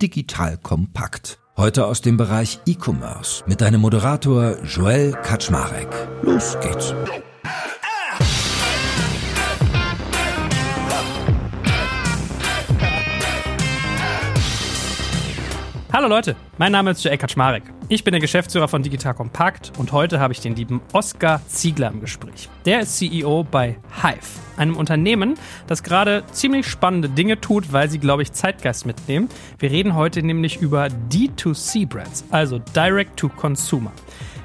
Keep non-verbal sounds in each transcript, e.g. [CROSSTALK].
Digital Kompakt. Heute aus dem Bereich E-Commerce mit deinem Moderator Joel Kaczmarek. Los geht's. Hallo Leute, mein Name ist Joel Kaczmarek. Ich bin der Geschäftsführer von Digital Compact und heute habe ich den lieben Oskar Ziegler im Gespräch. Der ist CEO bei Hive, einem Unternehmen, das gerade ziemlich spannende Dinge tut, weil sie, glaube ich, Zeitgeist mitnehmen. Wir reden heute nämlich über D2C-Brands, also Direct to Consumer.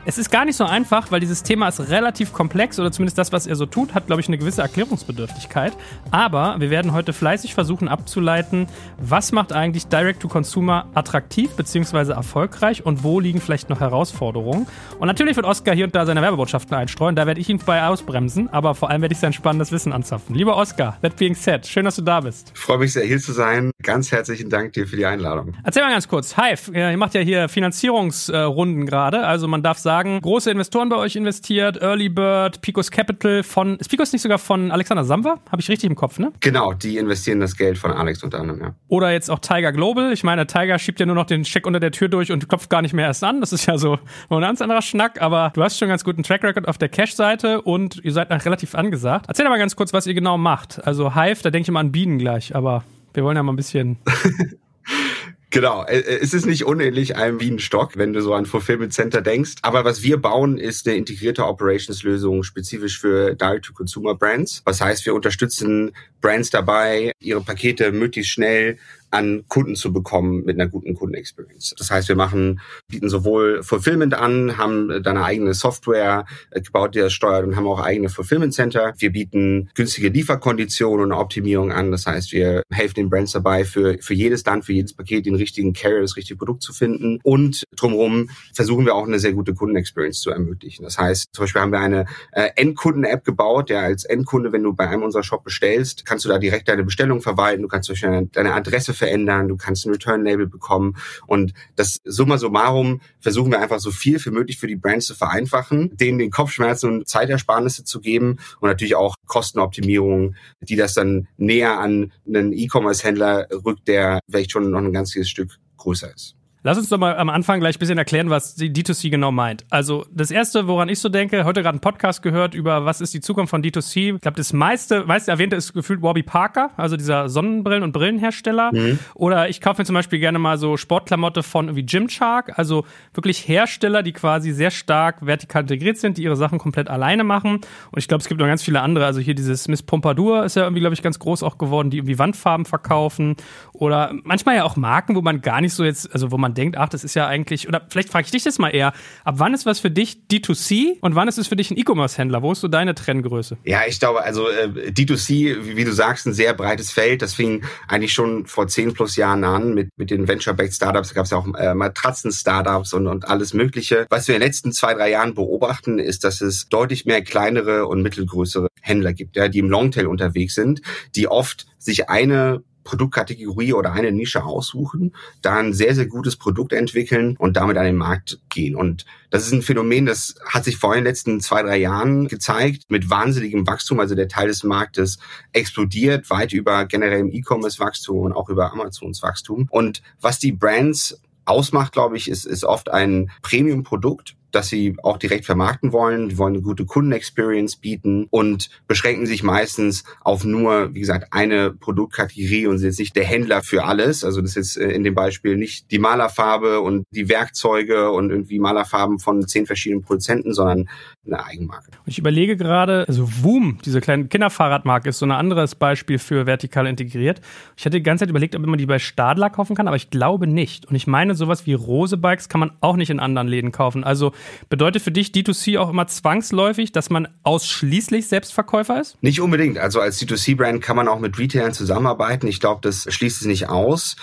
Es ist gar nicht so einfach, weil dieses Thema ist relativ komplex oder zumindest das, was er so tut, hat, glaube ich, eine gewisse Erklärungsbedürftigkeit. Aber wir werden heute fleißig versuchen abzuleiten, was macht eigentlich Direct-to-Consumer attraktiv bzw. erfolgreich und wo liegen vielleicht noch Herausforderungen. Und natürlich wird Oscar hier und da seine Werbebotschaften einstreuen, da werde ich ihn bei ausbremsen, aber vor allem werde ich sein spannendes Wissen anzapfen. Lieber Oscar, that being said, schön, dass du da bist. Ich freue mich sehr, hier zu sein. Ganz herzlichen Dank dir für die Einladung. Erzähl mal ganz kurz, Hive, ihr macht ja hier Finanzierungsrunden gerade, also man darf sagen, sagen, große Investoren bei euch investiert, Early Bird, Picos Capital von, ist Picos nicht sogar von Alexander Samwer? Habe ich richtig im Kopf, ne? Genau, die investieren das Geld von Alex unter anderem, ja. Oder jetzt auch Tiger Global. Ich meine, Tiger schiebt ja nur noch den Scheck unter der Tür durch und klopft gar nicht mehr erst an. Das ist ja so [LAUGHS] ein ganz anderer Schnack, aber du hast schon ganz guten Track Record auf der Cash-Seite und ihr seid noch relativ angesagt. Erzähl mal ganz kurz, was ihr genau macht. Also Hive, da denke ich mal an Bienen gleich, aber wir wollen ja mal ein bisschen [LAUGHS] Genau, äh, äh, es ist nicht unähnlich einem wie ein Stock, wenn du so an Fulfillment Center denkst. Aber was wir bauen, ist eine integrierte Operations-Lösung spezifisch für Direct-to-Consumer-Brands. Was heißt, wir unterstützen Brands dabei, ihre Pakete möglichst schnell an Kunden zu bekommen mit einer guten Kundenexperience. Das heißt, wir machen, bieten sowohl Fulfillment an, haben dann eine eigene Software äh, gebaut, die das steuert und haben auch eigene Fulfillment Center. Wir bieten günstige Lieferkonditionen und Optimierung an. Das heißt, wir helfen den Brands dabei, für, für jedes Land, für jedes Paket den richtigen Carrier, das richtige Produkt zu finden. Und drumherum versuchen wir auch eine sehr gute Kundenexperience zu ermöglichen. Das heißt, zum Beispiel haben wir eine äh, Endkunden-App gebaut, der als Endkunde, wenn du bei einem unserer Shop bestellst, kannst du da direkt deine Bestellung verwalten. Du kannst zum Beispiel deine Adresse verändern, du kannst ein Return-Label bekommen. Und das summa summarum versuchen wir einfach so viel wie möglich für die Brands zu vereinfachen, denen den Kopfschmerzen und Zeitersparnisse zu geben und natürlich auch Kostenoptimierung, die das dann näher an einen E-Commerce-Händler rückt, der vielleicht schon noch ein ganzes Stück größer ist. Lass uns doch mal am Anfang gleich ein bisschen erklären, was D2C genau meint. Also das Erste, woran ich so denke, heute gerade einen Podcast gehört über, was ist die Zukunft von D2C. Ich glaube, das meiste, meiste erwähnte ist gefühlt Warby Parker, also dieser Sonnenbrillen- und Brillenhersteller. Mhm. Oder ich kaufe mir zum Beispiel gerne mal so Sportklamotte von irgendwie Gymshark, also wirklich Hersteller, die quasi sehr stark vertikal integriert sind, die ihre Sachen komplett alleine machen. Und ich glaube, es gibt noch ganz viele andere. Also hier dieses Miss Pompadour ist ja irgendwie, glaube ich, ganz groß auch geworden, die irgendwie Wandfarben verkaufen. Oder manchmal ja auch Marken, wo man gar nicht so jetzt, also wo man denkt, ach, das ist ja eigentlich, oder vielleicht frage ich dich das mal eher, ab wann ist was für dich D2C und wann ist es für dich ein E-Commerce-Händler? Wo ist so deine Trenngröße? Ja, ich glaube, also äh, D2C, wie du sagst, ein sehr breites Feld. Das fing eigentlich schon vor zehn plus Jahren an mit, mit den Venture-Backed Startups. Da gab es ja auch äh, Matratzen-Startups und, und alles Mögliche. Was wir in den letzten zwei, drei Jahren beobachten, ist, dass es deutlich mehr kleinere und mittelgrößere Händler gibt, ja, die im Longtail unterwegs sind, die oft sich eine Produktkategorie oder eine Nische aussuchen, da ein sehr, sehr gutes Produkt entwickeln und damit an den Markt gehen. Und das ist ein Phänomen, das hat sich vor den letzten zwei, drei Jahren gezeigt, mit wahnsinnigem Wachstum. Also der Teil des Marktes explodiert weit über generellem E-Commerce-Wachstum und auch über Amazons Wachstum. Und was die Brands ausmacht, glaube ich, ist, ist oft ein Premium-Produkt, dass sie auch direkt vermarkten wollen. Die wollen eine gute Kundenexperience bieten und beschränken sich meistens auf nur, wie gesagt, eine Produktkategorie und sind jetzt nicht der Händler für alles. Also das ist in dem Beispiel nicht die Malerfarbe und die Werkzeuge und irgendwie Malerfarben von zehn verschiedenen Produzenten, sondern eine Eigenmarke. Ich überlege gerade, also Woom, diese kleine Kinderfahrradmarke, ist so ein anderes Beispiel für vertikal integriert. Ich hatte die ganze Zeit überlegt, ob man die bei Stadler kaufen kann, aber ich glaube nicht. Und ich meine, sowas wie Rose Bikes kann man auch nicht in anderen Läden kaufen. Also bedeutet für dich D2C auch immer zwangsläufig, dass man ausschließlich Selbstverkäufer ist? Nicht unbedingt. Also als D2C-Brand kann man auch mit Retailern zusammenarbeiten. Ich glaube, das schließt es nicht aus.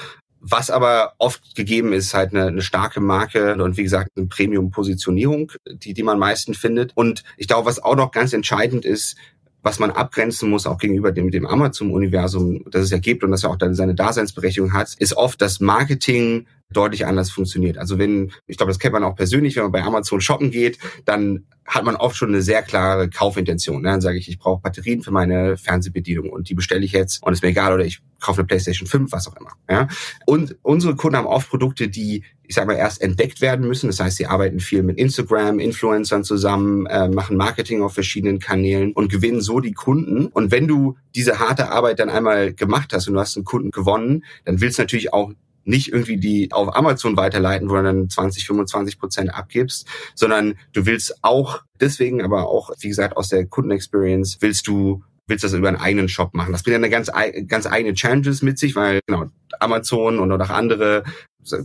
Was aber oft gegeben ist, halt eine, eine starke Marke und wie gesagt eine Premium-Positionierung, die, die man meisten findet. Und ich glaube, was auch noch ganz entscheidend ist, was man abgrenzen muss, auch gegenüber dem, dem Amazon-Universum, das es ja gibt und das ja auch dann seine Daseinsberechtigung hat, ist oft das Marketing deutlich anders funktioniert. Also wenn, ich glaube, das kennt man auch persönlich, wenn man bei Amazon shoppen geht, dann hat man oft schon eine sehr klare Kaufintention. Ne? Dann sage ich, ich brauche Batterien für meine Fernsehbedienung und die bestelle ich jetzt und ist mir egal oder ich kaufe eine PlayStation 5, was auch immer. Ja? Und unsere Kunden haben oft Produkte, die, ich sage mal, erst entdeckt werden müssen. Das heißt, sie arbeiten viel mit Instagram, Influencern zusammen, äh, machen Marketing auf verschiedenen Kanälen und gewinnen so die Kunden. Und wenn du diese harte Arbeit dann einmal gemacht hast und du hast einen Kunden gewonnen, dann willst du natürlich auch nicht irgendwie die auf Amazon weiterleiten, wo du dann 20, 25 Prozent abgibst, sondern du willst auch deswegen, aber auch, wie gesagt, aus der Kundenexperience willst du willst das über einen eigenen Shop machen. Das bringt eine ganz, ganz eigene Challenges mit sich, weil genau Amazon und auch andere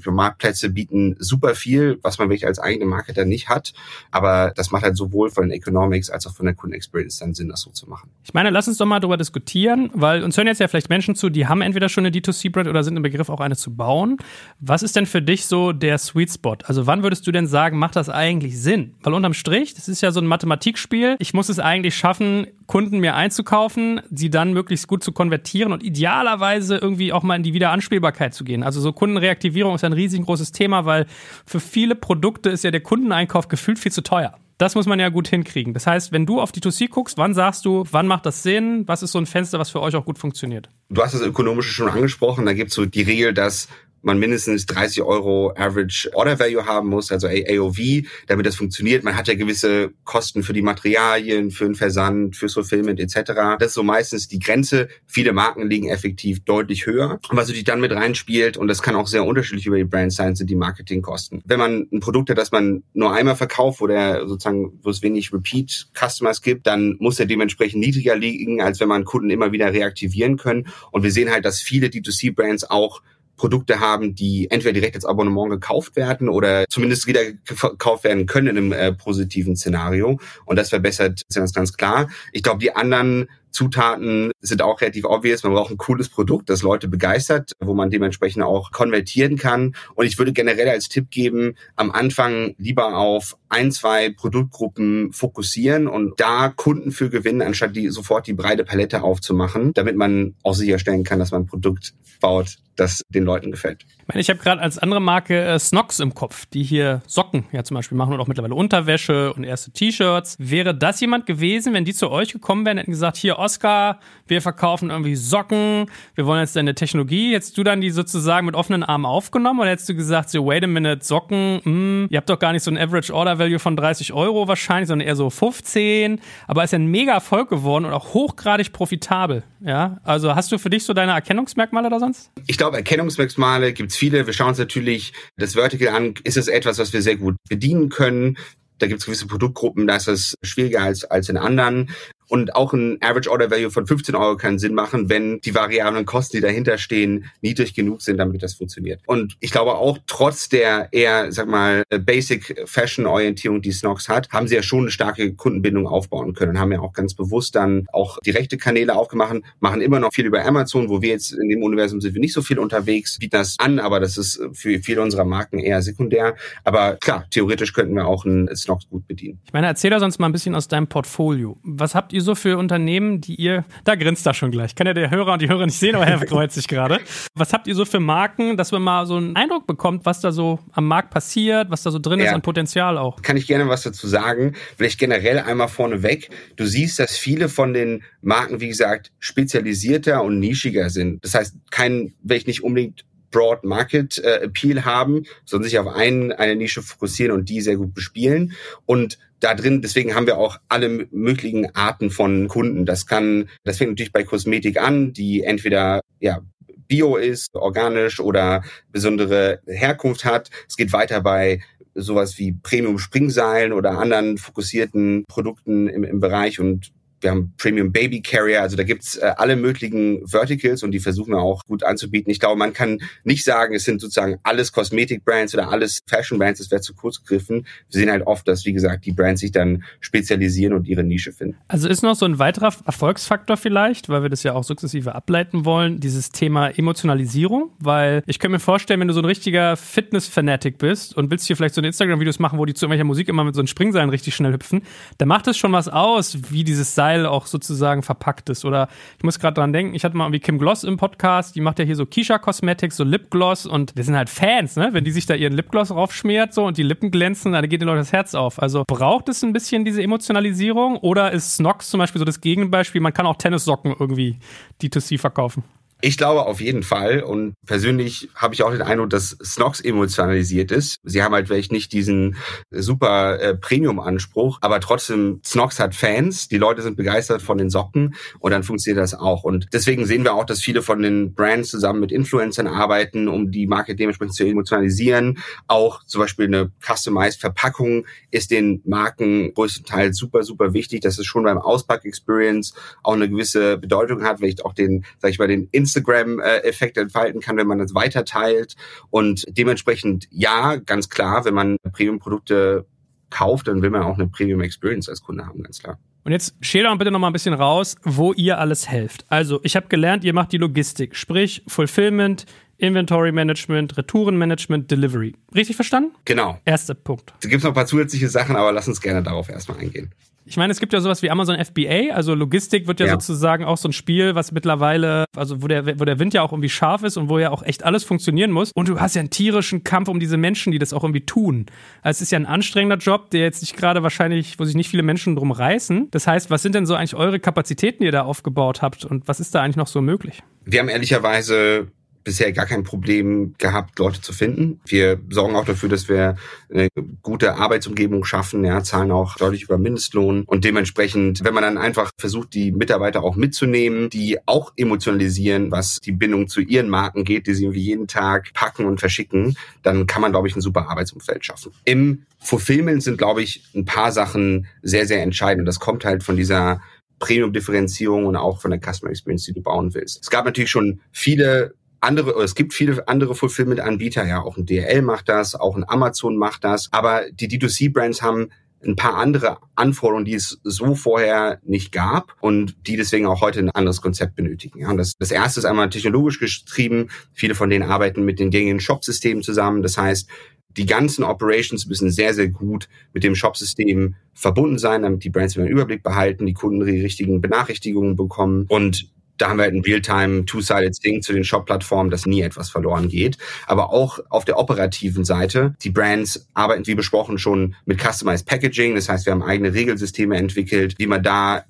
Marktplätze bieten super viel, was man wirklich als eigene Marketer nicht hat. Aber das macht halt sowohl von den Economics als auch von der Kundenexperience dann Sinn, das so zu machen. Ich meine, lass uns doch mal darüber diskutieren, weil uns hören jetzt ja vielleicht Menschen zu, die haben entweder schon eine D2C-Brand oder sind im Begriff, auch eine zu bauen. Was ist denn für dich so der Sweet Spot? Also wann würdest du denn sagen, macht das eigentlich Sinn? Weil unterm Strich, das ist ja so ein Mathematikspiel. Ich muss es eigentlich schaffen, Kunden mir einzukaufen, sie dann möglichst gut zu konvertieren und idealerweise irgendwie auch mal in die Wiederanspielbarkeit zu gehen. Also so Kundenreaktivierung Digitalisierung ist ein riesengroßes Thema, weil für viele Produkte ist ja der Kundeneinkauf gefühlt viel zu teuer. Das muss man ja gut hinkriegen. Das heißt, wenn du auf die 2C guckst, wann sagst du, wann macht das Sinn? Was ist so ein Fenster, was für euch auch gut funktioniert? Du hast das Ökonomische schon angesprochen. Da gibt es so die Regel, dass man mindestens 30 Euro Average Order Value haben muss, also AOV, damit das funktioniert. Man hat ja gewisse Kosten für die Materialien, für den Versand, fürs Fulfillment etc. Das ist so meistens die Grenze. Viele Marken liegen effektiv deutlich höher. Und was natürlich dann mit reinspielt, und das kann auch sehr unterschiedlich über die Brand sein, sind die Marketingkosten. Wenn man ein Produkt hat, das man nur einmal verkauft, wo der sozusagen, wo es wenig Repeat Customers gibt, dann muss der dementsprechend niedriger liegen, als wenn man Kunden immer wieder reaktivieren können. Und wir sehen halt, dass viele D2C Brands auch Produkte haben, die entweder direkt als Abonnement gekauft werden oder zumindest wieder gekauft werden können in einem äh, positiven Szenario. Und das verbessert das ganz klar. Ich glaube, die anderen Zutaten sind auch relativ obvious. Man braucht ein cooles Produkt, das Leute begeistert, wo man dementsprechend auch konvertieren kann. Und ich würde generell als Tipp geben, am Anfang lieber auf ein, zwei Produktgruppen fokussieren und da Kunden für gewinnen, anstatt die sofort die breite Palette aufzumachen, damit man auch sicherstellen kann, dass man ein Produkt baut, das den Leuten gefällt. Ich, meine, ich habe gerade als andere Marke äh, Snox im Kopf, die hier Socken ja zum Beispiel machen und auch mittlerweile Unterwäsche und erste T-Shirts. Wäre das jemand gewesen, wenn die zu euch gekommen wären, hätten gesagt, hier Oscar, wir verkaufen irgendwie Socken, wir wollen jetzt deine Technologie. Hättest du dann die sozusagen mit offenen Armen aufgenommen oder hättest du gesagt, so wait a minute, Socken, mh, hm, ihr habt doch gar nicht so ein Average Order Value von 30 Euro wahrscheinlich, sondern eher so 15. Aber ist ja ein mega Erfolg geworden und auch hochgradig profitabel. Ja, also hast du für dich so deine Erkennungsmerkmale da sonst? Ich glaube, Erkennungsmerkmale gibt's viele. Wir schauen uns natürlich das Vertical an. Ist es etwas, was wir sehr gut bedienen können? Da gibt es gewisse Produktgruppen, da ist es schwieriger als, als in anderen. Und auch ein Average Order Value von 15 Euro kann Sinn machen, wenn die variablen Kosten, die dahinter stehen, niedrig genug sind, damit das funktioniert. Und ich glaube auch, trotz der eher, sag mal, Basic Fashion Orientierung, die Snox hat, haben sie ja schon eine starke Kundenbindung aufbauen können und haben ja auch ganz bewusst dann auch direkte Kanäle aufgemacht, machen immer noch viel über Amazon, wo wir jetzt in dem Universum sind wir nicht so viel unterwegs, bieten das an, aber das ist für viele unserer Marken eher sekundär. Aber klar, theoretisch könnten wir auch einen Snox gut bedienen. Ich meine, erzähl da sonst mal ein bisschen aus deinem Portfolio. Was habt ihr ihr so für Unternehmen, die ihr, da grinst da schon gleich, kann ja der Hörer und die Hörer nicht sehen, aber er freut sich gerade. Was habt ihr so für Marken, dass man mal so einen Eindruck bekommt, was da so am Markt passiert, was da so drin ja. ist an Potenzial auch? Kann ich gerne was dazu sagen. Vielleicht generell einmal vorneweg. Du siehst, dass viele von den Marken, wie gesagt, spezialisierter und nischiger sind. Das heißt, kein, welch nicht unbedingt Broad Market äh, Appeal haben, sondern sich auf einen, eine Nische fokussieren und die sehr gut bespielen. Und da drin, deswegen haben wir auch alle möglichen Arten von Kunden. Das kann, das fängt natürlich bei Kosmetik an, die entweder ja Bio ist, organisch oder besondere Herkunft hat. Es geht weiter bei sowas wie Premium Springseilen oder anderen fokussierten Produkten im, im Bereich und wir haben Premium Baby Carrier, also da gibt's äh, alle möglichen Verticals und die versuchen wir auch gut anzubieten. Ich glaube, man kann nicht sagen, es sind sozusagen alles Kosmetik-Brands oder alles Fashion-Brands, das wäre zu kurz gegriffen. Wir sehen halt oft, dass, wie gesagt, die Brands sich dann spezialisieren und ihre Nische finden. Also ist noch so ein weiterer Erfolgsfaktor vielleicht, weil wir das ja auch sukzessive ableiten wollen, dieses Thema Emotionalisierung, weil ich kann mir vorstellen, wenn du so ein richtiger Fitness-Fanatic bist und willst hier vielleicht so Instagram-Videos machen, wo die zu irgendwelcher Musik immer mit so einem Springseilen richtig schnell hüpfen, da macht es schon was aus, wie dieses Seil Style auch sozusagen verpackt ist. Oder ich muss gerade dran denken, ich hatte mal irgendwie Kim Gloss im Podcast, die macht ja hier so Kisha Cosmetics, so Lipgloss und wir sind halt Fans, ne? Wenn die sich da ihren Lipgloss raufschmiert so und die Lippen glänzen, dann geht den Leuten das Herz auf. Also braucht es ein bisschen diese Emotionalisierung oder ist Snox zum Beispiel so das Gegenbeispiel? Man kann auch Tennissocken irgendwie D2C verkaufen. Ich glaube auf jeden Fall und persönlich habe ich auch den Eindruck, dass Snox emotionalisiert ist. Sie haben halt vielleicht nicht diesen super äh, Premium-Anspruch, aber trotzdem, Snox hat Fans, die Leute sind begeistert von den Socken und dann funktioniert das auch. Und deswegen sehen wir auch, dass viele von den Brands zusammen mit Influencern arbeiten, um die Marke dementsprechend zu emotionalisieren. Auch zum Beispiel eine Customized Verpackung ist den Marken größtenteils super, super wichtig, dass es schon beim Auspack-Experience auch eine gewisse Bedeutung hat, weil ich auch den, sag ich mal, den Instagram-Effekt entfalten kann, wenn man das weiterteilt. Und dementsprechend ja, ganz klar, wenn man Premium-Produkte kauft, dann will man auch eine Premium Experience als Kunde haben, ganz klar. Und jetzt schäler bitte noch mal ein bisschen raus, wo ihr alles helft. Also, ich habe gelernt, ihr macht die Logistik, sprich Fulfillment, Inventory Management, Retourenmanagement, Delivery. Richtig verstanden? Genau. Erster Punkt. Es gibt noch ein paar zusätzliche Sachen, aber lass uns gerne darauf erstmal eingehen. Ich meine, es gibt ja sowas wie Amazon FBA, also Logistik wird ja, ja, sozusagen auch so ein Spiel, was mittlerweile, also wo der, wo der Wind ja auch irgendwie scharf ist und wo ja auch echt alles funktionieren muss. Und du hast ja einen tierischen Kampf um diese Menschen, die das auch irgendwie tun. Also es ist ja ein anstrengender Job, der jetzt nicht gerade wahrscheinlich, wo sich nicht viele Menschen drum reißen. Das heißt, was sind denn so eigentlich eure Kapazitäten, die ihr da aufgebaut habt und was ist da eigentlich noch so möglich? Wir haben ehrlicherweise bisher gar kein Problem gehabt, Leute zu finden. Wir sorgen auch dafür, dass wir eine gute Arbeitsumgebung schaffen, ja, zahlen auch deutlich über Mindestlohn und dementsprechend, wenn man dann einfach versucht, die Mitarbeiter auch mitzunehmen, die auch emotionalisieren, was die Bindung zu ihren Marken geht, die sie irgendwie jeden Tag packen und verschicken, dann kann man, glaube ich, ein super Arbeitsumfeld schaffen. Im Fulfillment sind, glaube ich, ein paar Sachen sehr, sehr entscheidend. Das kommt halt von dieser Premium-Differenzierung und auch von der Customer Experience, die du bauen willst. Es gab natürlich schon viele andere, es gibt viele andere Fulfillment-Anbieter, ja, auch ein DHL macht das, auch ein Amazon macht das, aber die D2C-Brands haben ein paar andere Anforderungen, die es so vorher nicht gab und die deswegen auch heute ein anderes Konzept benötigen. Ja, das, das erste ist einmal technologisch getrieben. Viele von denen arbeiten mit den gängigen Shop-Systemen zusammen. Das heißt, die ganzen Operations müssen sehr, sehr gut mit dem Shop-System verbunden sein, damit die Brands einen Überblick behalten, die Kunden die richtigen Benachrichtigungen bekommen und da haben wir halt ein Real-Time Two-Sided Thing zu den Shop-Plattformen, dass nie etwas verloren geht. Aber auch auf der operativen Seite, die Brands arbeiten wie besprochen schon mit Customized Packaging. Das heißt, wir haben eigene Regelsysteme entwickelt, wie man da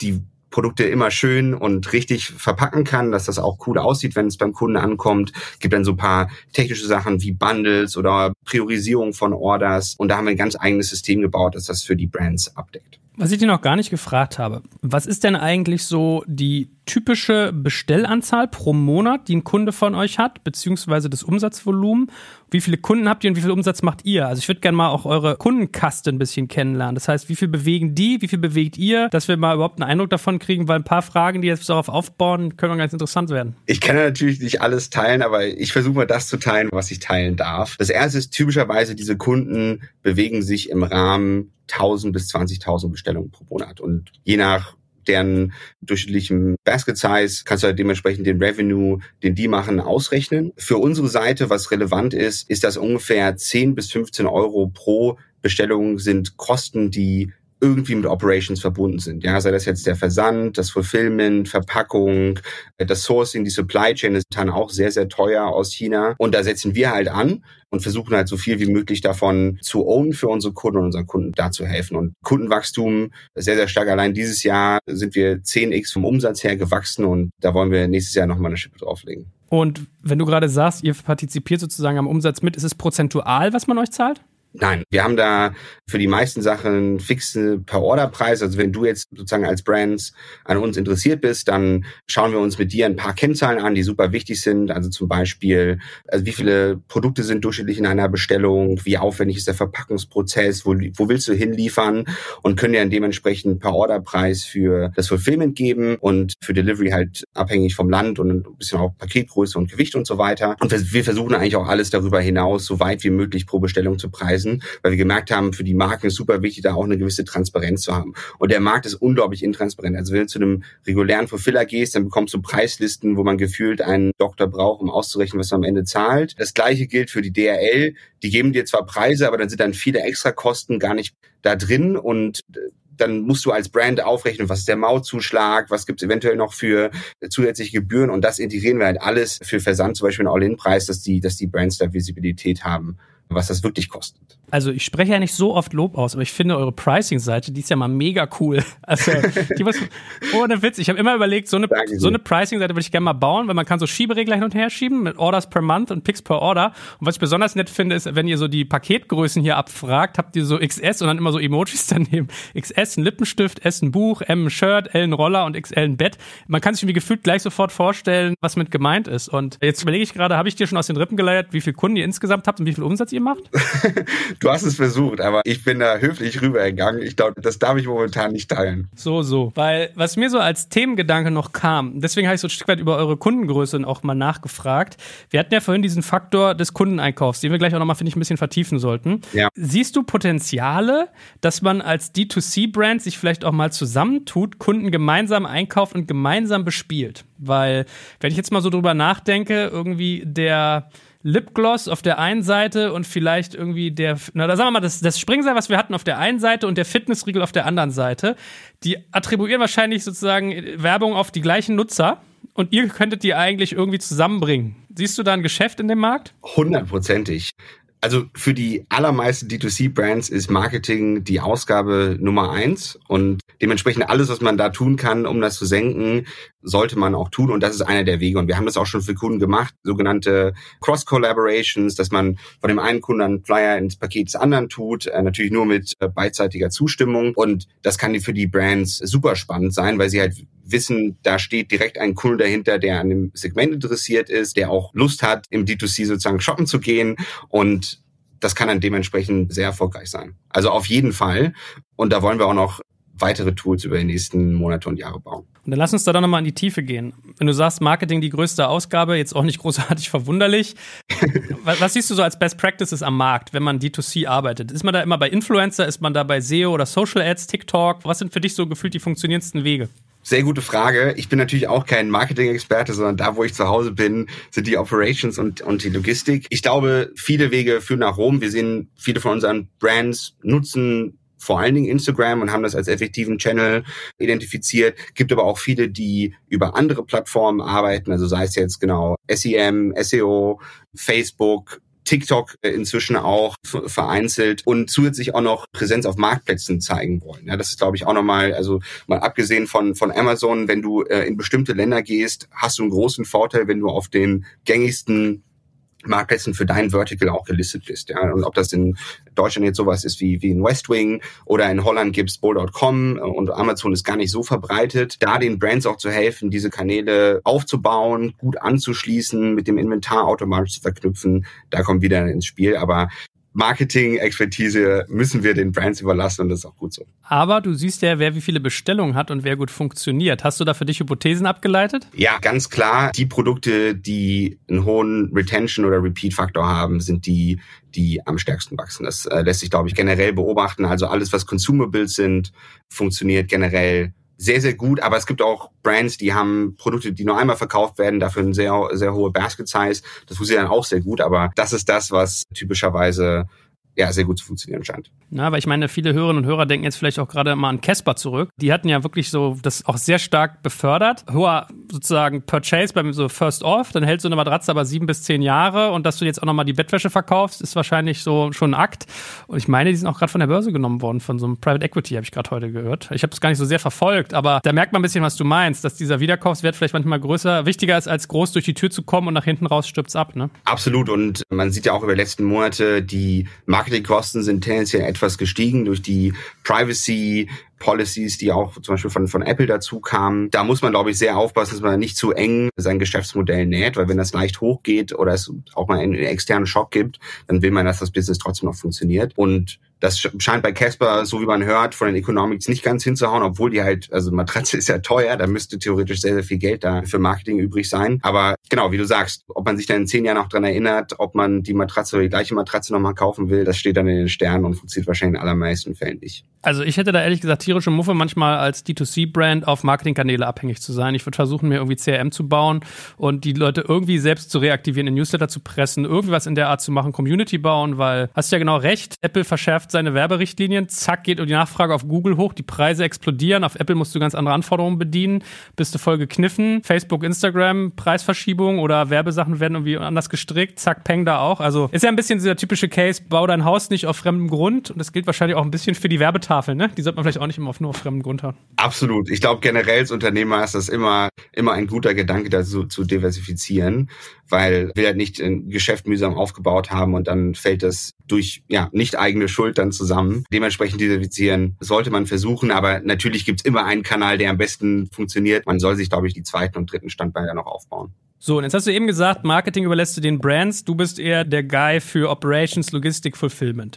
die Produkte immer schön und richtig verpacken kann, dass das auch cool aussieht, wenn es beim Kunden ankommt. Gibt dann so ein paar technische Sachen wie Bundles oder Priorisierung von Orders. Und da haben wir ein ganz eigenes System gebaut, das das für die Brands abdeckt. Was ich dir noch gar nicht gefragt habe, was ist denn eigentlich so die typische Bestellanzahl pro Monat, die ein Kunde von euch hat, beziehungsweise das Umsatzvolumen? Wie viele Kunden habt ihr und wie viel Umsatz macht ihr? Also ich würde gerne mal auch eure Kundenkaste ein bisschen kennenlernen. Das heißt, wie viel bewegen die, wie viel bewegt ihr, dass wir mal überhaupt einen Eindruck davon kriegen, weil ein paar Fragen, die jetzt darauf aufbauen, können ganz interessant werden. Ich kann natürlich nicht alles teilen, aber ich versuche mal das zu teilen, was ich teilen darf. Das erste ist typischerweise, diese Kunden bewegen sich im Rahmen 1000 bis 20.000 Bestellungen pro Monat. Und je nach deren durchschnittlichem Basket Size kannst du halt dementsprechend den Revenue, den die machen, ausrechnen. Für unsere Seite, was relevant ist, ist, dass ungefähr 10 bis 15 Euro pro Bestellung sind Kosten, die irgendwie mit Operations verbunden sind. Ja, sei das jetzt der Versand, das Fulfillment, Verpackung, das Sourcing, die Supply Chain ist dann auch sehr, sehr teuer aus China. Und da setzen wir halt an und versuchen halt so viel wie möglich davon zu ownen für unsere Kunden und unseren Kunden da zu helfen. Und Kundenwachstum sehr, sehr stark. Allein dieses Jahr sind wir 10x vom Umsatz her gewachsen und da wollen wir nächstes Jahr nochmal eine Schippe drauflegen. Und wenn du gerade sagst, ihr partizipiert sozusagen am Umsatz mit, ist es prozentual, was man euch zahlt? Nein, wir haben da für die meisten Sachen fixe Per-Order-Preis. Also wenn du jetzt sozusagen als Brands an uns interessiert bist, dann schauen wir uns mit dir ein paar Kennzahlen an, die super wichtig sind. Also zum Beispiel, also wie viele Produkte sind durchschnittlich in einer Bestellung, wie aufwendig ist der Verpackungsprozess, wo, wo willst du hinliefern und können dir dann dementsprechend Per-Order-Preis für das Fulfillment geben und für Delivery halt abhängig vom Land und ein bisschen auch Paketgröße und Gewicht und so weiter. Und wir versuchen eigentlich auch alles darüber hinaus, so weit wie möglich pro Bestellung zu preisen preisen, weil wir gemerkt haben, für die Marken ist super wichtig, da auch eine gewisse Transparenz zu haben. Und der Markt ist unglaublich intransparent. Also wenn du zu einem regulären Fulfiller gehst, dann bekommst du Preislisten, wo man gefühlt einen Doktor braucht, um auszurechnen, was man am Ende zahlt. Das gleiche gilt für die DRL. Die geben dir zwar Preise, aber dann sind dann viele Extrakosten gar nicht da drin und dann musst du als Brand aufrechnen, was ist der Mautzuschlag, was gibt es eventuell noch für zusätzliche Gebühren und das integrieren wir halt alles für Versand, zum Beispiel einen All-In-Preis, dass die, dass die Brands da Visibilität haben was das wirklich kostet. Also ich spreche ja nicht so oft Lob aus, aber ich finde eure Pricing-Seite, die ist ja mal mega cool. [LAUGHS] Also die muss, ohne Witz, ich habe immer überlegt, so eine, so eine Pricing-Seite würde ich gerne mal bauen, weil man kann so Schieberegler hin und her schieben mit Orders per Month und Picks per Order. Und was ich besonders nett finde, ist, wenn ihr so die Paketgrößen hier abfragt, habt ihr so XS und dann immer so Emojis [LAUGHS] daneben. XS ein Lippenstift, S ein Buch, M ein Shirt, L ein Roller und XL ein Bett. Man kann sich irgendwie gefühlt gleich sofort vorstellen, was mit gemeint ist. Und jetzt überlege ich gerade, habe ich dir schon aus den Rippen geleiert, wie viel Kunden ihr insgesamt habt und wie viel Umsatz ihr ihr macht? [LAUGHS] du hast es versucht, aber ich bin da höflich rübergegangen. Ich glaube, das darf ich momentan nicht teilen. So, so. Weil was mir so als Themengedanke noch kam, deswegen habe ich so ein Stück weit über eure Kundengröße auch mal nachgefragt. Wir hatten ja vorhin diesen Faktor des Kundeneinkaufs, den wir gleich auch nochmal, finde ich, ein bisschen vertiefen sollten. Ja. Siehst du Potenziale, dass man als D2C-Brand sich vielleicht auch mal zusammentut, Kunden gemeinsam einkauft und gemeinsam bespielt? Weil, wenn ich jetzt mal so drüber nachdenke, irgendwie der Lipgloss auf der einen Seite und vielleicht irgendwie der, na, da sagen wir mal, das, das Springseil, was wir hatten auf der einen Seite und der Fitnessriegel auf der anderen Seite, die attribuieren wahrscheinlich sozusagen Werbung auf die gleichen Nutzer und ihr könntet die eigentlich irgendwie zusammenbringen. Siehst du da ein Geschäft in dem Markt? Hundertprozentig. Also für die allermeisten D2C-Brands ist Marketing die Ausgabe Nummer eins und dementsprechend alles, was man da tun kann, um das zu senken, sollte man auch tun und das ist einer der Wege und wir haben das auch schon für Kunden gemacht, sogenannte Cross-Collaborations, dass man von dem einen Kunden einen Flyer ins Paket des anderen tut, äh, natürlich nur mit äh, beidseitiger Zustimmung und das kann für die Brands super spannend sein, weil sie halt wissen, da steht direkt ein Kunde dahinter, der an dem Segment interessiert ist, der auch Lust hat, im D2C sozusagen shoppen zu gehen und das kann dann dementsprechend sehr erfolgreich sein. Also auf jeden Fall. Und da wollen wir auch noch weitere Tools über die nächsten Monate und Jahre bauen. Und dann lass uns da dann nochmal in die Tiefe gehen. Wenn du sagst, Marketing die größte Ausgabe, jetzt auch nicht großartig [LAUGHS] verwunderlich. was, was, siehst du so als Best Practices am Markt, wenn man D2C arbeitet? Ist man da immer bei Influencer, ist man da bei SEO oder Social Ads, TikTok? Was sind für dich so gefühlt die funktionierendsten Wege? Sehr gute Frage. Ich bin natürlich auch kein Marketing-Experte, sondern da, wo ich zu Hause bin, sind die Operations und, und die Logistik. Ich glaube, viele Wege führen nach Rom. Wir sehen, viele von unseren Brands nutzen vor allen Dingen Instagram und haben das als effektiven Channel identifiziert. Gibt aber auch viele, die über andere Plattformen arbeiten, also sei es jetzt genau SEM, SEO, Facebook, TikTok inzwischen auch vereinzelt und zusätzlich auch noch Präsenz auf Marktplätzen zeigen wollen. Ja, das ist, glaube ich, auch nochmal, also mal abgesehen von, von Amazon, wenn du äh, in bestimmte Länder gehst, hast du einen großen Vorteil, wenn du auf den gängigsten Marktplätzen für dein Vertical auch gelistet bist. Ja? Und ob das in Deutschland jetzt sowas ist wie, wie in Westwing oder in Holland gibt's Bull.com und Amazon ist gar nicht so verbreitet, da den Brands auch zu helfen, diese Kanäle aufzubauen, gut anzuschließen, mit dem Inventar automatisch zu verknüpfen, da kommt wieder ins Spiel. Aber Marketing-Expertise müssen wir den Brands überlassen und das ist auch gut so. Aber du siehst ja, wer wie viele Bestellungen hat und wer gut funktioniert. Hast du da für dich Hypothesen abgeleitet? Ja, ganz klar. Die Produkte, die einen hohen Retention- oder Repeat-Faktor haben, sind die, die am stärksten wachsen. Das äh, lässt sich, glaube ich, generell beobachten. Also alles, was Consumables sind, funktioniert generell sehr, sehr gut, aber es gibt auch Brands, die haben Produkte, die nur einmal verkauft werden, dafür eine sehr, sehr hohe Basket Size. Das funktioniert dann auch sehr gut, aber das ist das, was typischerweise ja, sehr gut zu funktionieren scheint. Na, weil ich meine, viele Hörerinnen und Hörer denken jetzt vielleicht auch gerade mal an Casper zurück. Die hatten ja wirklich so das auch sehr stark befördert. Hoher sozusagen Purchase beim so First Off, dann hält so eine Matratze aber sieben bis zehn Jahre und dass du jetzt auch nochmal die Bettwäsche verkaufst, ist wahrscheinlich so schon ein Akt. Und ich meine, die sind auch gerade von der Börse genommen worden, von so einem Private Equity, habe ich gerade heute gehört. Ich habe es gar nicht so sehr verfolgt, aber da merkt man ein bisschen, was du meinst, dass dieser Wiederkaufswert vielleicht manchmal größer, wichtiger ist, als groß durch die Tür zu kommen und nach hinten raus stürzt ab, ne? Absolut. Und man sieht ja auch über die letzten Monate, die Marketingkosten sind tendenziell etwas gestiegen durch die Privacy Policies, die auch zum Beispiel von, von Apple dazu kamen. Da muss man, glaube ich, sehr aufpassen, dass man nicht zu eng sein Geschäftsmodell näht, weil wenn das leicht hochgeht oder es auch mal einen externen Schock gibt, dann will man, dass das Business trotzdem noch funktioniert. Und das scheint bei Casper, so wie man hört, von den Economics nicht ganz hinzuhauen, obwohl die halt, also Matratze [LAUGHS] ist ja teuer, da müsste theoretisch sehr, sehr viel Geld da für Marketing übrig sein. Aber genau, wie du sagst, ob man sich dann in zehn Jahren noch dran erinnert, ob man die Matratze oder die gleiche Matratze nochmal kaufen will, das steht dann in den Sternen und funktioniert wahrscheinlich in allermeisten Fällen nicht. Also ich hätte da ehrlich gesagt tierische Muffe manchmal als D2C-Brand auf Marketingkanäle abhängig zu sein. Ich würde versuchen, mir irgendwie CRM zu bauen und die Leute irgendwie selbst zu reaktivieren, in Newsletter zu pressen, irgendwie was in der Art zu machen, Community bauen, weil hast ja genau recht, Apple verschärft seine Werberichtlinien, zack, geht die Nachfrage auf Google hoch, die Preise explodieren, auf Apple musst du ganz andere Anforderungen bedienen, bist du voll gekniffen, Facebook, Instagram, Preisverschiebung oder Werbesachen werden irgendwie anders gestrickt, zack, peng da auch. Also ist ja ein bisschen dieser typische Case, bau dein Haus nicht auf fremdem Grund und das gilt wahrscheinlich auch ein bisschen für die Werbetafel Tafel, ne? Die sollte man vielleicht auch nicht immer auf nur fremden Grund haben. Absolut. Ich glaube, generell als Unternehmer ist das immer, immer ein guter Gedanke, dazu zu diversifizieren, weil wir halt nicht ein Geschäft mühsam aufgebaut haben und dann fällt das durch, ja, nicht eigene Schuld dann zusammen. Dementsprechend diversifizieren sollte man versuchen, aber natürlich gibt's immer einen Kanal, der am besten funktioniert. Man soll sich, glaube ich, die zweiten und dritten Standbeine noch aufbauen. So, und jetzt hast du eben gesagt, Marketing überlässt du den Brands. Du bist eher der Guy für Operations, Logistik, Fulfillment.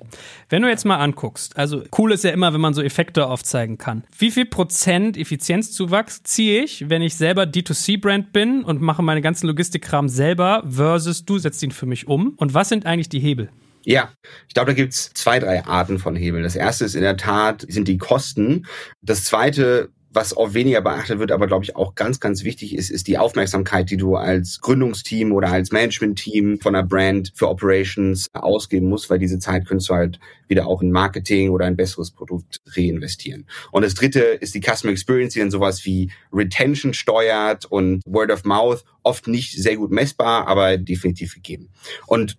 Wenn du jetzt mal anguckst, also cool ist ja immer, wenn man so Effekte aufzeigen kann. Wie viel Prozent Effizienzzuwachs ziehe ich, wenn ich selber D2C-Brand bin und mache meine ganzen Logistikkram selber versus du setzt ihn für mich um? Und was sind eigentlich die Hebel? Ja, ich glaube, da gibt's zwei, drei Arten von Hebeln. Das erste ist in der Tat, sind die Kosten. Das zweite was auch weniger beachtet wird, aber glaube ich auch ganz, ganz wichtig ist, ist die Aufmerksamkeit, die du als Gründungsteam oder als Managementteam von einer Brand für Operations ausgeben musst, weil diese Zeit könntest du halt wieder auch in Marketing oder ein besseres Produkt reinvestieren. Und das dritte ist die Customer Experience, die dann sowas wie Retention steuert und Word of Mouth, oft nicht sehr gut messbar, aber definitiv gegeben. Und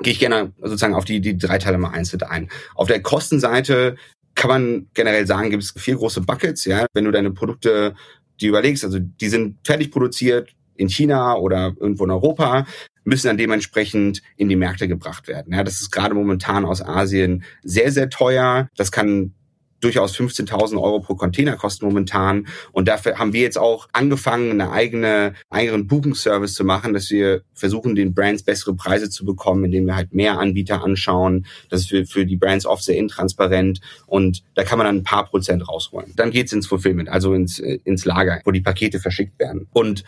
gehe ich gerne sozusagen auf die, die drei Teile mal einzeln ein. Auf der Kostenseite kann man generell sagen, gibt es vier große Buckets. Ja, wenn du deine Produkte die überlegst, also die sind fertig produziert in China oder irgendwo in Europa, müssen dann dementsprechend in die Märkte gebracht werden. Ja, das ist gerade momentan aus Asien sehr, sehr teuer. Das kann durchaus 15.000 Euro pro Container kosten momentan. Und dafür haben wir jetzt auch angefangen, eine eigene, eigenen Buchungsservice zu machen, dass wir versuchen, den Brands bessere Preise zu bekommen, indem wir halt mehr Anbieter anschauen. Das ist für, für die Brands oft sehr intransparent und da kann man dann ein paar Prozent rausholen. Dann geht's ins Fulfillment, also ins, ins Lager, wo die Pakete verschickt werden. Und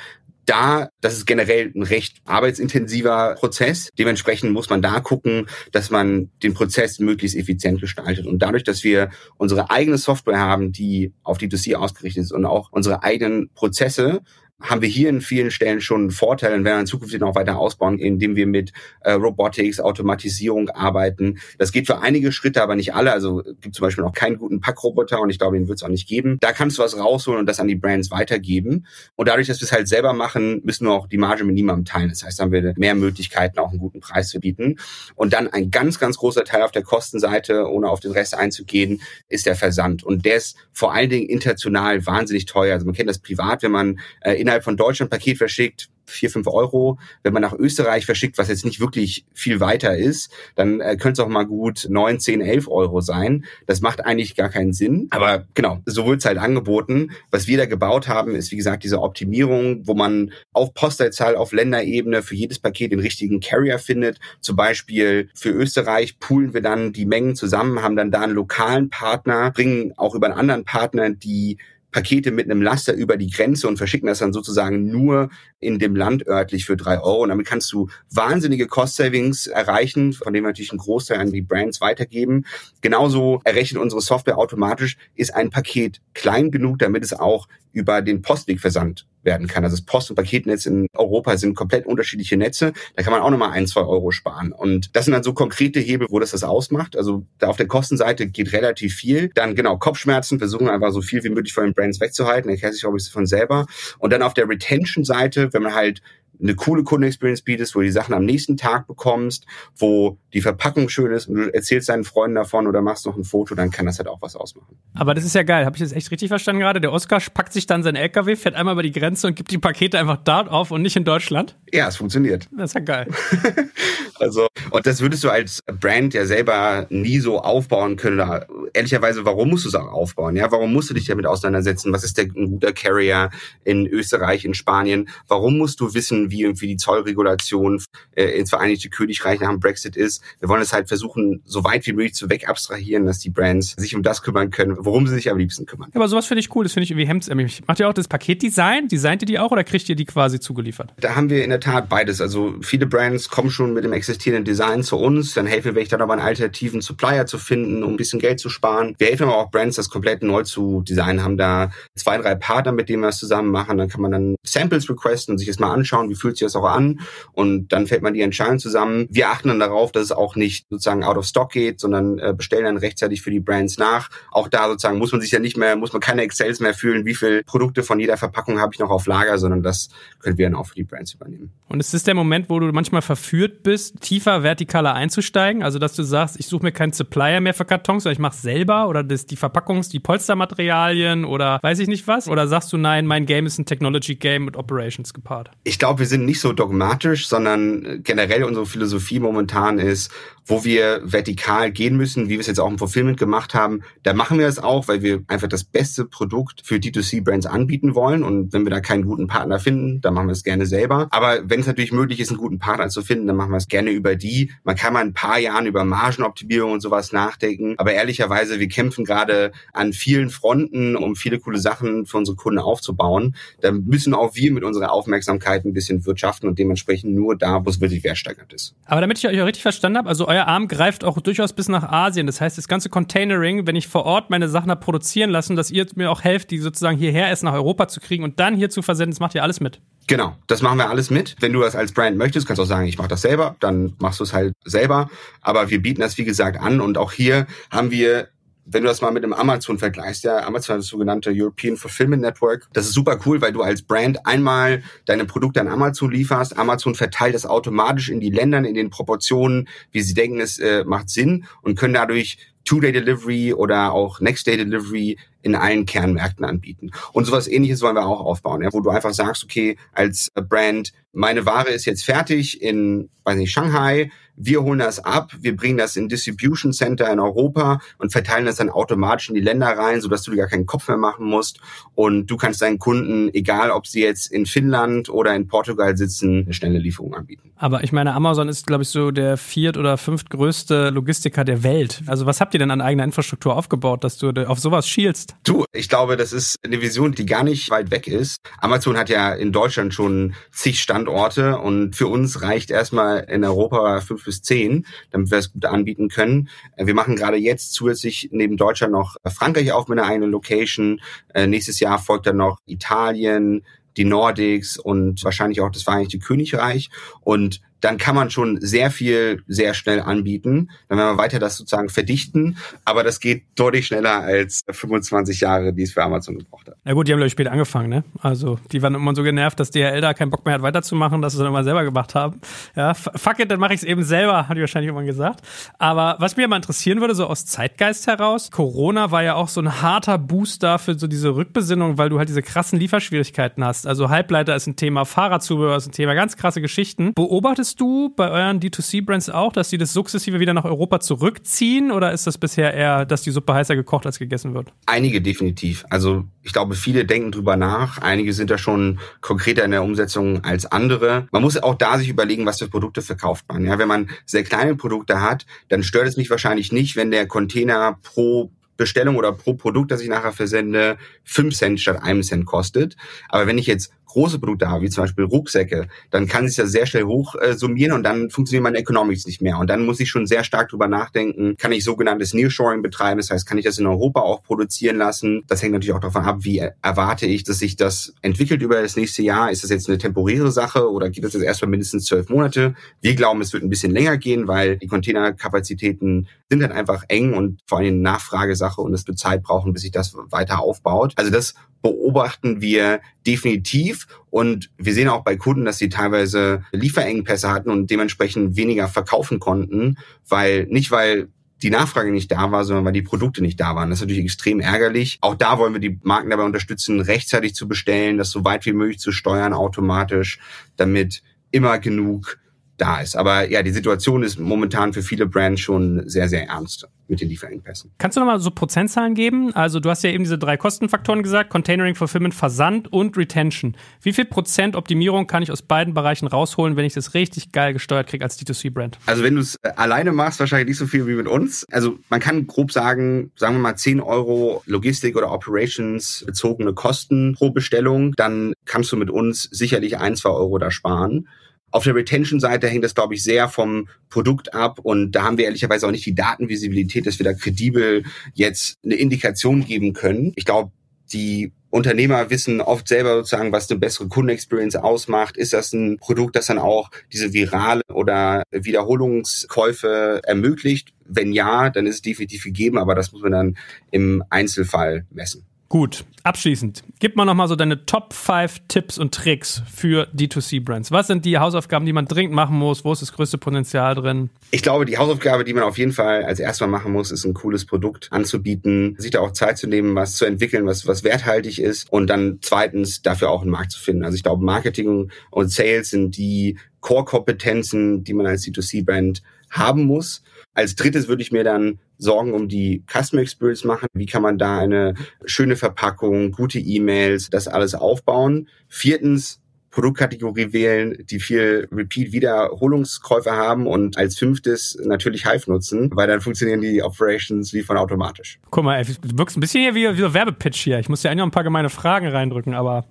da, das ist generell ein recht arbeitsintensiver Prozess. Dementsprechend muss man da gucken, dass man den Prozess möglichst effizient gestaltet. Und dadurch, dass wir unsere eigene Software haben, die auf die 2C ausgerichtet ist und auch unsere eigenen Prozesse haben wir hier in vielen Stellen schon einen Vorteil und werden in Zukunft noch weiter ausbauen, indem wir mit äh, Robotics, Automatisierung arbeiten. Das geht für einige Schritte, aber nicht alle. Also gibt zum Beispiel noch keinen guten Packroboter und ich glaube, den wird es auch nicht geben. Da kannst du was rausholen und das an die Brands weitergeben. Und dadurch, dass wir es halt selber machen, müssen wir auch die Marge mit niemandem teilen. Das heißt, dann haben wir mehr Möglichkeiten, auch einen guten Preis zu bieten. Und dann ein ganz, ganz großer Teil auf der Kostenseite, ohne auf den Rest einzugehen, ist der Versand. Und der ist vor allen Dingen international wahnsinnig teuer. Also man kennt das privat, wenn man äh, innerhalb von Deutschland Paket verschickt, vier, fünf Euro. Wenn man nach Österreich verschickt, was jetzt nicht wirklich viel weiter ist, dann äh, könnte es auch mal gut neun, zehn, elf Euro sein. Das macht eigentlich gar keinen Sinn. Aber genau, so wird es halt angeboten. Was wir da gebaut haben, ist wie gesagt diese Optimierung, wo man auf Postleitzahl, auf Länderebene für jedes Paket den richtigen Carrier findet. Zum Beispiel für Österreich poolen wir dann die Mengen zusammen, haben dann da einen lokalen Partner, bringen auch über einen anderen Partner die Pakete mit einem Laster über die Grenze und verschicken das dann sozusagen nur in dem Land örtlich für drei Euro. Und damit kannst du wahnsinnige Cost-Savings erreichen, von denen wir natürlich einen Großteil an die Brands weitergeben. Genauso errechnet unsere Software automatisch, ist ein Paket klein genug, damit es auch über den Postwegversand werden kann. Also das Post- und Paketnetz in Europa sind komplett unterschiedliche Netze. Da kann man auch nochmal ein, zwei Euro sparen. Und das sind dann so konkrete Hebel, wo das das ausmacht. Also da auf der Kostenseite geht relativ viel. Dann genau Kopfschmerzen, versuchen einfach so viel wie möglich von den Brands wegzuhalten. Erklärt sich, glaube ich, von selber. Und dann auf der Retention-Seite, wenn man halt eine coole Kundenexperience bietest, wo du die Sachen am nächsten Tag bekommst, wo die Verpackung schön ist und du erzählst deinen Freunden davon oder machst noch ein Foto, dann kann das halt auch was ausmachen. Aber das ist ja geil. Habe ich das echt richtig verstanden gerade? Der Oscar packt sich dann seinen LKW, fährt einmal über die Grenze und gibt die Pakete einfach dort auf und nicht in Deutschland? Ja, es funktioniert. [LAUGHS] Das ist ja geil. [LAUGHS] also, und das würdest du als Brand ja selber nie so aufbauen können. Ehrlicherweise, warum musst du es auch aufbauen? Ja, warum musst du dich damit auseinandersetzen? Was ist der, ein guter Carrier in Österreich, in Spanien? Warum musst du wissen, wie irgendwie die Zollregulation äh, ins Vereinigte Königreich nach dem Brexit ist. Wir wollen es halt versuchen, so weit wie möglich zu wegabstrahieren, dass die Brands sich um das kümmern können, worum sie sich am liebsten kümmern. Ja, aber sowas finde ich cool. Das finde ich irgendwie hemdsärmlich. Macht ihr auch das Paketdesign? Designt ihr die auch oder kriegt ihr die quasi zugeliefert? Da haben wir in der Tat beides. Also viele Brands kommen schon mit dem existierenden Design zu uns. Dann helfen wir euch dann aber einen alternativen Supplier zu finden, um ein bisschen Geld zu sparen. Wir helfen aber auch Brands, das komplett neu zu designen, haben da zwei, drei Partner, mit denen wir es zusammen machen. Dann kann man dann Samples requesten und sich das mal anschauen, wie fühlt sich das auch an. Und dann fällt man die Entscheidung zusammen. Wir achten dann darauf, dass es auch nicht sozusagen out of stock geht, sondern äh, bestellen dann rechtzeitig für die Brands nach. Auch da sozusagen muss man sich ja nicht mehr, muss man keine Excels mehr fühlen, wie viel Produkte von jeder Verpackung habe ich noch auf Lager, sondern das können wir dann auch für die Brands übernehmen. Und ist das der Moment, wo du manchmal verführt bist, tiefer, vertikaler einzusteigen? Also, dass du sagst, ich suche mir keinen Supplier mehr für Kartons, sondern ich mache selber oder das, die Verpackungs-, die Polstermaterialien oder weiß ich nicht was? Oder sagst du, nein, mein Game ist ein Technology-Game mit Operations gepaart? Ich glaube, wir sind nicht so dogmatisch, sondern generell unsere Philosophie momentan ist, wo wir vertikal gehen müssen, wie wir es jetzt auch im Fulfillment gemacht haben, da machen wir es auch, weil wir einfach das beste Produkt für D2C-Brands anbieten wollen. Und wenn wir da keinen guten Partner finden, dann machen wir es gerne selber. Aber wenn es natürlich möglich ist, einen guten Partner zu finden, dann machen wir es gerne über die. Man kann mal ein paar Jahren über Margenoptimierung und sowas nachdenken. Aber ehrlicherweise, wir kämpfen gerade an vielen Fronten, um viele coole Sachen für unsere Kunden aufzubauen. Da müssen auch wir mit unserer Aufmerksamkeit ein bisschen wirtschaften und dementsprechend nur da, wo es wirklich wertsteigernd ist. Aber damit ich euch auch richtig verstanden habe, also euer Arm greift auch durchaus bis nach Asien. Das heißt, das ganze Containering, wenn ich vor Ort meine Sachen habe produzieren lassen, dass ihr mir auch helft, die sozusagen hierher erst nach Europa zu kriegen und dann hier zu versenden, das macht ihr alles mit. Genau, das machen wir alles mit. Wenn du das als Brand möchtest, kannst du auch sagen, ich mache das selber, dann machst du es halt selber. Aber wir bieten das, wie gesagt, an und auch hier haben wir wenn du das mal mit einem Amazon vergleichst, ja, Amazon ist das sogenannte European Fulfillment Network. Das ist super cool, weil du als Brand einmal deine Produkte an Amazon lieferst. Amazon verteilt das automatisch in die Ländern in den Proportionen, wie sie denken, es äh, macht Sinn und können dadurch Two-Day-Delivery oder auch Next-Day-Delivery in allen Kernmärkten anbieten. Und sowas ähnliches wollen wir auch aufbauen, ja, wo du einfach sagst, okay, als Brand, meine Ware ist jetzt fertig in, weiß nicht, Shanghai, wir holen das ab, wir bringen das in Distribution Center in Europa und verteilen das dann automatisch in die Länder rein, sodass du dir gar keinen Kopf mehr machen musst und du kannst deinen Kunden, egal ob sie jetzt in Finnland oder in Portugal sitzen, eine schnelle Lieferung anbieten. Aber ich meine, Amazon ist, glaube ich, so der viert- oder fünftgrößte Logistiker der Welt. Also was habt ihr denn an eigener Infrastruktur aufgebaut, dass du auf sowas schielst? Du, ich glaube, das ist eine Vision, die gar nicht weit weg ist. Amazon hat ja in Deutschland schon zig Standorte und für uns reicht erstmal in Europa fünf bis zehn, damit wir es gut anbieten können. Äh, wir machen gerade jetzt zusätzlich neben Deutschland noch Frankreich auf mit einer eigenen Location. Äh, nächstes Jahr folgt dann noch Italien, die Nordics und wahrscheinlich auch das Vereinigte Königreich. Und dann kann man schon sehr viel sehr schnell anbieten. Dann werden wir weiter das sozusagen verdichten, aber das geht deutlich schneller als 25 Jahre, die es für Amazon gebraucht hat. Na gut, die haben glaube ich später angefangen, ne? Also die waren immer so genervt, dass DHL da keinen Bock mehr hat weiterzumachen, dass sie es dann immer selber gemacht haben. Ja, fuck it, dann mache ich es eben selber, hat die wahrscheinlich irgendwann gesagt. Aber was mich mal interessieren würde, so aus Zeitgeist heraus, Corona war ja auch so ein harter Booster für so diese Rückbesinnung, weil du halt diese krassen Lieferschwierigkeiten hast. Also Halbleiter ist ein Thema, Fahrradzubehör ist ein Thema, ganz krasse Geschichten. Beobachtest Merkst du bei euren D2C-Brands auch, dass sie das sukzessive wieder nach Europa zurückziehen oder ist das bisher eher, dass die Suppe heißer gekocht als gegessen wird? Einige definitiv. Also ich glaube, viele denken drüber nach. Einige sind da schon konkreter in der Umsetzung als andere. Man muss auch da sich überlegen, was für Produkte verkauft man. Ja, wenn man sehr kleine Produkte hat, dann stört es mich wahrscheinlich nicht, wenn der Container pro Bestellung oder pro Produkt, das ich nachher versende, 5 Cent statt einem Cent kostet. Aber wenn ich jetzt große Produkte habe, wie zum Beispiel Rucksäcke, dann kann sich das sehr schnell hoch äh, summieren und dann funktionieren meine Economics nicht mehr. Und dann muss ich schon sehr stark drüber nachdenken, kann ich sogenanntes Nearshoring betreiben, das heißt, kann ich das in Europa auch produzieren lassen? Das hängt natürlich auch davon ab, wie erwarte ich, dass sich das entwickelt über das nächste Jahr. Ist das jetzt eine temporäre Sache oder geht das jetzt erstmal mindestens zwölf Monate? Wir glauben, es wird ein bisschen länger gehen, weil die Containerkapazitäten sind dann einfach eng und vor allem Nachfragesache und es wird Zeit brauchen, bis sich das weiter aufbaut. Also das beobachten wir definitiv und wir sehen auch bei Kunden, dass sie teilweise Lieferengpässe hatten und dementsprechend weniger verkaufen konnten, weil nicht weil die Nachfrage nicht da war, sondern weil die Produkte nicht da waren. Das ist natürlich extrem ärgerlich. Auch da wollen wir die Marken dabei unterstützen, rechtzeitig zu bestellen, das so weit wie möglich zu steuern automatisch, damit immer genug da ist. Aber ja, die Situation ist momentan für viele Brands schon sehr, sehr ernst mit den Lieferengpässen. Kannst du nochmal so Prozentzahlen geben? Also du hast ja eben diese drei Kostenfaktoren gesagt, Containering, Fulfillment, Versand und Retention. Wie viel Prozent Optimierung kann ich aus beiden Bereichen rausholen, wenn ich das richtig geil gesteuert kriege als D2C-Brand? Also wenn du es äh, alleine machst, wahrscheinlich nicht so viel wie mit uns. Also man kann grob sagen, sagen wir mal 10 Euro Logistik oder Operations bezogene Kosten pro Bestellung, dann kannst du mit uns sicherlich ein, zwei Euro da sparen. Auf der Retention-Seite hängt das, glaube ich, sehr vom Produkt ab und da haben wir ehrlicherweise auch nicht die Datenvisibilität, dass wir da kredibel jetzt eine Indikation geben können. Ich glaube, die Unternehmer wissen oft selber sozusagen, was eine bessere Kundenexperience ausmacht. Ist das ein Produkt, das dann auch diese virale oder Wiederholungskäufe ermöglicht? Wenn ja, dann ist es definitiv gegeben, aber das muss man dann im Einzelfall messen. Gut, abschließend, gib mal nochmal so deine Top 5 Tipps und Tricks für D2C-Brands. Was sind die Hausaufgaben, die man dringend machen muss? Wo ist das größte Potenzial drin? Ich glaube, die Hausaufgabe, die man auf jeden Fall als erstes machen muss, ist ein cooles Produkt anzubieten, sich da auch Zeit zu nehmen, was zu entwickeln, was, was werthaltig ist und dann zweitens dafür auch einen Markt zu finden. Also ich glaube, Marketing und Sales sind die Core-Kompetenzen, die man als D2C-Brand haben muss. Als drittes würde ich mir dann Sorgen um die Customer Experience machen. Wie kann man da eine schöne Verpackung, gute E-Mails, das alles aufbauen? Viertens, Produktkategorie wählen, die viel Repeat-Wiederholungskäufe haben und als fünftes natürlich Hive nutzen, weil dann funktionieren die Operations wie von automatisch. Guck mal, ey, du wirkst ein bisschen hier wie, wie so Werbepitch hier. Ich muss dir eigentlich noch ein paar gemeine Fragen reindrücken, aber.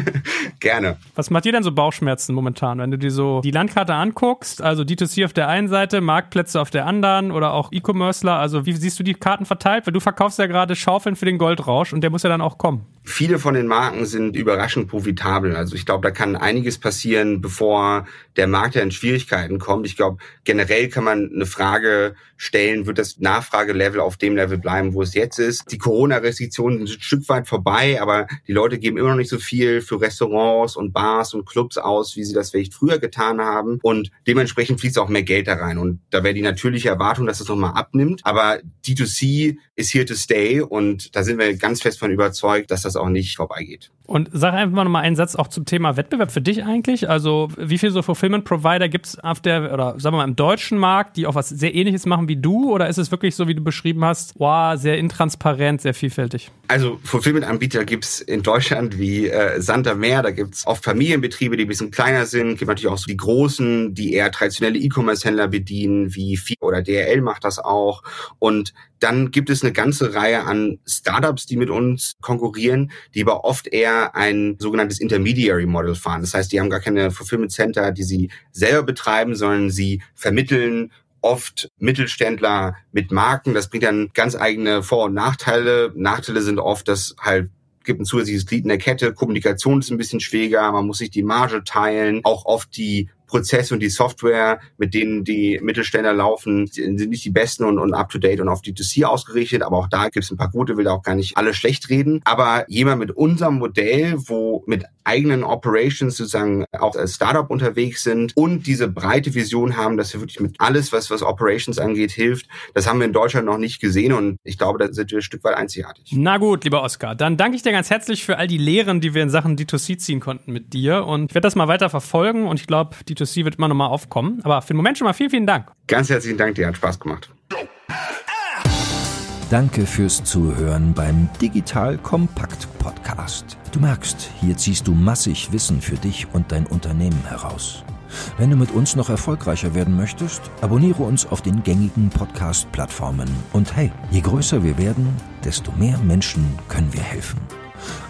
[LAUGHS] Gerne. Was macht dir denn so Bauchschmerzen momentan, wenn du dir so die Landkarte anguckst? Also D2C auf der einen Seite, Marktplätze auf der anderen oder auch E-Commercer. Also wie siehst du die Karten verteilt? Weil du verkaufst ja gerade Schaufeln für den Goldrausch und der muss ja dann auch kommen. Viele von den Marken sind überraschend profitabel. Also ich glaube, da kann einiges passieren, bevor der Markt ja in Schwierigkeiten kommt. Ich glaube, generell kann man eine Frage stellen, wird das Nachfragelevel auf dem Level bleiben, wo es jetzt ist? Die Corona-Restriktionen sind ein Stück weit vorbei, aber die Leute geben immer noch nicht so viel für Restaurants und Bars und Clubs aus, wie sie das vielleicht früher getan haben. Und dementsprechend fließt auch mehr Geld da rein. Und da wäre die natürliche Erwartung, dass es nochmal abnimmt. Aber D2C ist here to stay und da sind wir ganz fest von überzeugt, dass das auch nicht vorbeigeht. Und sag einfach mal nochmal einen Satz auch zum Thema Wettbewerb für dich eigentlich. Also wie viele so Fulfillment-Provider gibt es auf der, oder sagen wir mal im deutschen Markt, die auch was sehr ähnliches machen wie du? Oder ist es wirklich so, wie du beschrieben hast, wow, sehr intransparent, sehr vielfältig? Also Fulfillment-Anbieter gibt es in Deutschland wie äh, Sand am Meer. Da gibt es oft Familienbetriebe, die ein bisschen kleiner sind. Gibt natürlich auch so die großen, die eher traditionelle E-Commerce-Händler bedienen, wie Vier oder DRL macht das auch. Und dann gibt es eine ganze Reihe an Startups, die mit uns konkurrieren, die aber oft eher ein sogenanntes Intermediary Model fahren. Das heißt, die haben gar keine Fulfillment Center, die sie selber betreiben, sondern sie vermitteln oft Mittelständler mit Marken. Das bringt dann ganz eigene Vor- und Nachteile. Nachteile sind oft, dass halt gibt ein zusätzliches Glied in der Kette, Kommunikation ist ein bisschen schwieriger, man muss sich die Marge teilen, auch oft die Prozesse und die Software, mit denen die Mittelständler laufen, sind nicht die besten und, und up-to-date und auf D2C ausgerichtet. Aber auch da gibt es ein paar gute, will da auch gar nicht alle schlecht reden. Aber jemand mit unserem Modell, wo mit eigenen Operations sozusagen auch als Startup unterwegs sind und diese breite Vision haben, dass wir wirklich mit alles, was, was Operations angeht, hilft, das haben wir in Deutschland noch nicht gesehen und ich glaube, da sind wir ein Stück weit einzigartig. Na gut, lieber Oskar, dann danke ich dir ganz herzlich für all die Lehren, die wir in Sachen D2C ziehen konnten mit dir und ich werde das mal weiter verfolgen und ich glaube, die D2C wird immer noch mal aufkommen. Aber für den Moment schon mal vielen, vielen Dank. Ganz herzlichen Dank, dir hat Spaß gemacht. Danke fürs Zuhören beim Digital Kompakt Podcast. Du merkst, hier ziehst du massig Wissen für dich und dein Unternehmen heraus. Wenn du mit uns noch erfolgreicher werden möchtest, abonniere uns auf den gängigen Podcast-Plattformen. Und hey, je größer wir werden, desto mehr Menschen können wir helfen.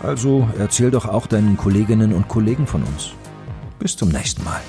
Also erzähl doch auch deinen Kolleginnen und Kollegen von uns. Bis zum nächsten Mal.